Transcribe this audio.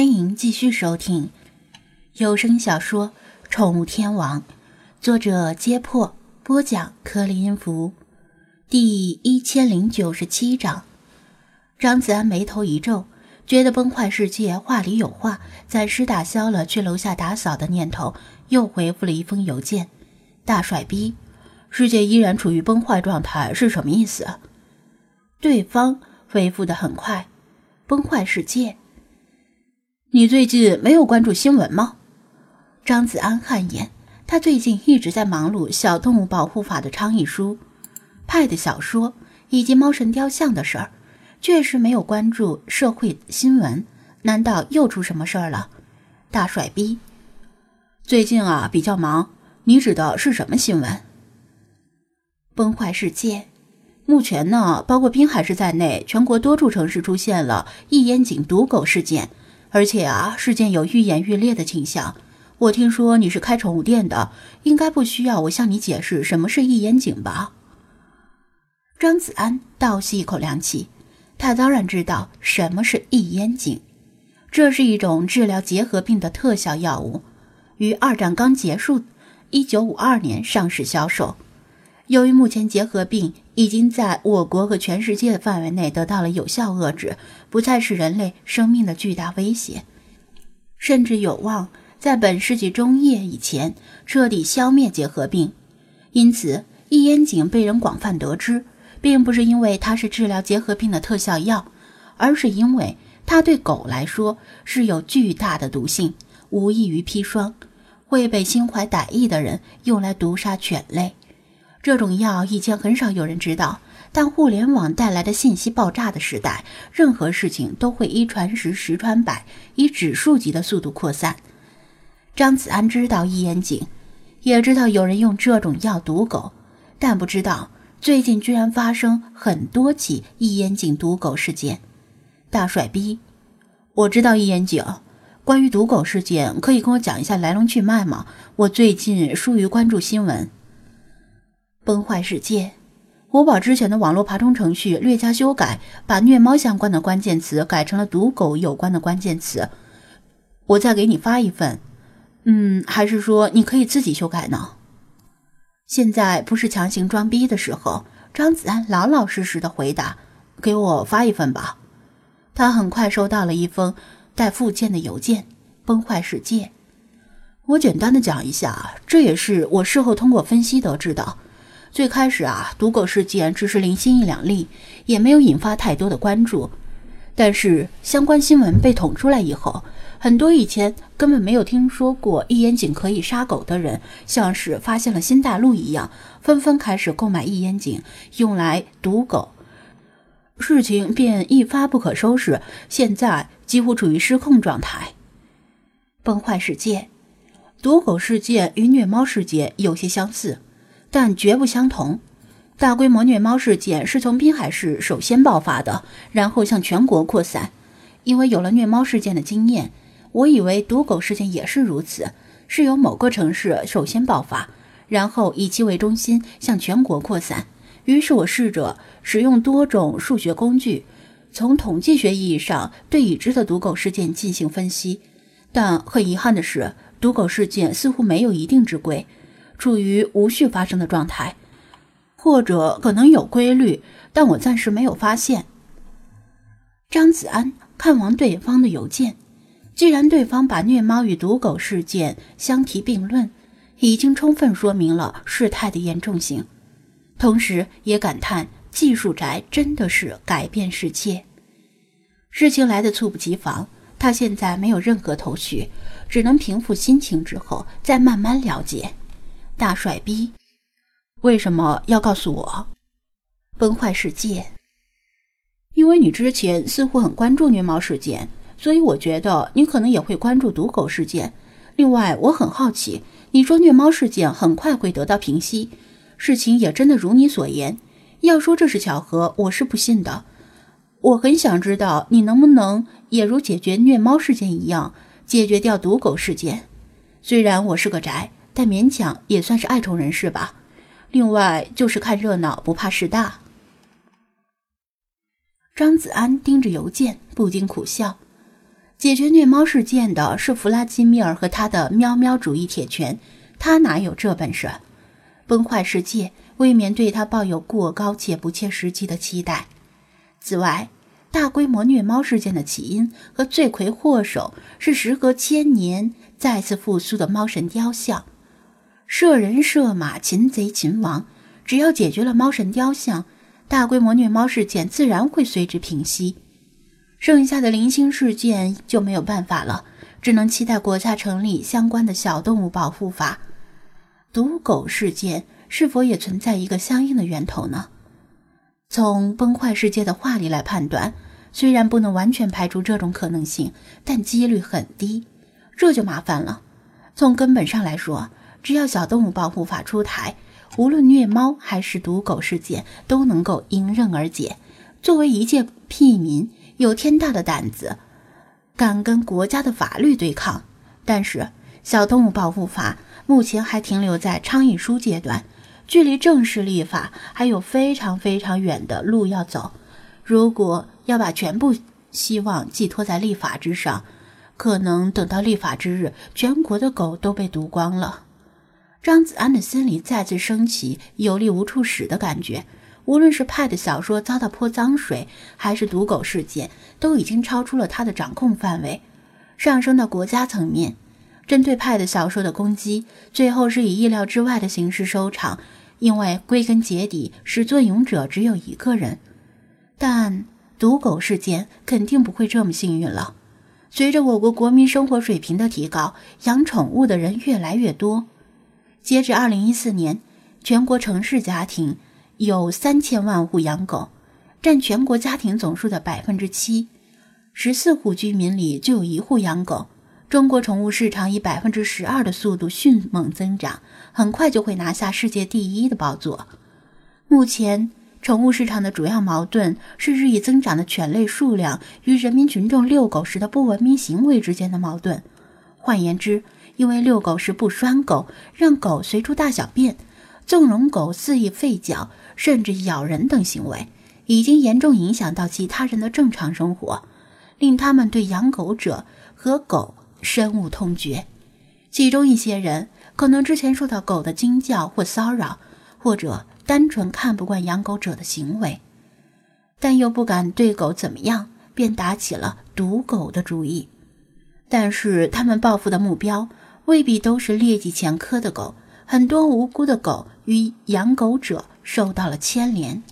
欢迎继续收听有声小说《宠物天王》，作者：揭破，播讲：颗粒音符，第一千零九十七章。张子安眉头一皱，觉得崩坏世界话里有话，暂时打消了去楼下打扫的念头，又回复了一封邮件：“大帅逼，世界依然处于崩坏状态是什么意思？”对方回复的很快：“崩坏世界。”你最近没有关注新闻吗？张子安汗颜，他最近一直在忙碌小动物保护法的倡议书、派的小说以及猫神雕像的事儿，确实没有关注社会新闻。难道又出什么事儿了？大帅逼，最近啊比较忙。你指的是什么新闻？崩坏世界，目前呢，包括滨海市在内，全国多处城市出现了一烟井毒狗事件。而且啊，事件有愈演愈烈的倾向。我听说你是开宠物店的，应该不需要我向你解释什么是异烟井吧？张子安倒吸一口凉气，他当然知道什么是异烟井，这是一种治疗结核病的特效药物，于二战刚结束，一九五二年上市销售。由于目前结核病已经在我国和全世界的范围内得到了有效遏制，不再是人类生命的巨大威胁，甚至有望在本世纪中叶以前彻底消灭结核病。因此，异烟肼被人广泛得知，并不是因为它是治疗结核病的特效药，而是因为它对狗来说是有巨大的毒性，无异于砒霜，会被心怀歹意的人用来毒杀犬类。这种药以前很少有人知道，但互联网带来的信息爆炸的时代，任何事情都会一传十，十传百，以指数级的速度扩散。张子安知道一眼井，也知道有人用这种药毒狗，但不知道最近居然发生很多起一眼井毒狗事件。大帅逼，我知道一眼井，关于毒狗事件，可以跟我讲一下来龙去脉吗？我最近疏于关注新闻。崩坏世界，我把之前的网络爬虫程序略加修改，把虐猫相关的关键词改成了毒狗有关的关键词。我再给你发一份，嗯，还是说你可以自己修改呢？现在不是强行装逼的时候。张子安老老实实的回答：“给我发一份吧。”他很快收到了一封带附件的邮件。崩坏世界，我简单的讲一下，这也是我事后通过分析得知的。最开始啊，毒狗事件只是零星一两例，也没有引发太多的关注。但是相关新闻被捅出来以后，很多以前根本没有听说过一烟井可以杀狗的人，像是发现了新大陆一样，纷纷开始购买一烟井用来毒狗。事情便一发不可收拾，现在几乎处于失控状态。崩坏世界，毒狗事件与虐猫事件有些相似。但绝不相同。大规模虐猫事件是从滨海市首先爆发的，然后向全国扩散。因为有了虐猫事件的经验，我以为毒狗事件也是如此，是由某个城市首先爆发，然后以其为中心向全国扩散。于是我试着使用多种数学工具，从统计学意义上对已知的毒狗事件进行分析。但很遗憾的是，毒狗事件似乎没有一定之规。处于无序发生的状态，或者可能有规律，但我暂时没有发现。张子安看完对方的邮件，既然对方把虐猫与毒狗事件相提并论，已经充分说明了事态的严重性，同时也感叹技术宅真的是改变世界。事情来的猝不及防，他现在没有任何头绪，只能平复心情之后再慢慢了解。大帅逼，为什么要告诉我？崩坏世界，因为你之前似乎很关注虐猫事件，所以我觉得你可能也会关注毒狗事件。另外，我很好奇，你说虐猫事件很快会得到平息，事情也真的如你所言？要说这是巧合，我是不信的。我很想知道你能不能也如解决虐猫事件一样解决掉毒狗事件。虽然我是个宅。但勉强也算是爱宠人士吧。另外就是看热闹不怕事大。张子安盯着邮件，不禁苦笑。解决虐猫事件的是弗拉基米尔和他的喵喵主义铁拳，他哪有这本事？崩坏世界未免对他抱有过高且不切实际的期待。此外，大规模虐猫事件的起因和罪魁祸首是时隔千年再次复苏的猫神雕像。射人射马，擒贼擒王，只要解决了猫神雕像，大规模虐猫事件自然会随之平息。剩下的零星事件就没有办法了，只能期待国家成立相关的小动物保护法。毒狗事件是否也存在一个相应的源头呢？从崩坏世界的话里来判断，虽然不能完全排除这种可能性，但几率很低。这就麻烦了。从根本上来说，只要小动物保护法出台，无论虐猫还是毒狗事件都能够迎刃而解。作为一介屁民，有天大的胆子，敢跟国家的法律对抗。但是，小动物保护法目前还停留在倡议书阶段，距离正式立法还有非常非常远的路要走。如果要把全部希望寄托在立法之上，可能等到立法之日，全国的狗都被毒光了。张子安的心里再次升起有力无处使的感觉。无论是派的小说遭到泼脏水，还是毒狗事件，都已经超出了他的掌控范围，上升到国家层面。针对派的小说的攻击，最后是以意料之外的形式收场，因为归根结底，始作俑者只有一个人。但毒狗事件肯定不会这么幸运了。随着我国国民生活水平的提高，养宠物的人越来越多。截至二零一四年，全国城市家庭。有三千万户养狗，占全国家庭总数的百分之七，十四户居民里就有一户养狗。中国宠物市场以百分之十二的速度迅猛增长，很快就会拿下世界第一的宝座。目前，宠物市场的主要矛盾是日益增长的犬类数量与人民群众遛狗时的不文明行为之间的矛盾。换言之，因为遛狗时不拴狗，让狗随处大小便，纵容狗肆意吠叫。甚至咬人等行为，已经严重影响到其他人的正常生活，令他们对养狗者和狗深恶痛绝。其中一些人可能之前受到狗的惊叫或骚扰，或者单纯看不惯养狗者的行为，但又不敢对狗怎么样，便打起了毒狗的主意。但是他们报复的目标未必都是劣迹前科的狗，很多无辜的狗与养狗者。受到了牵连。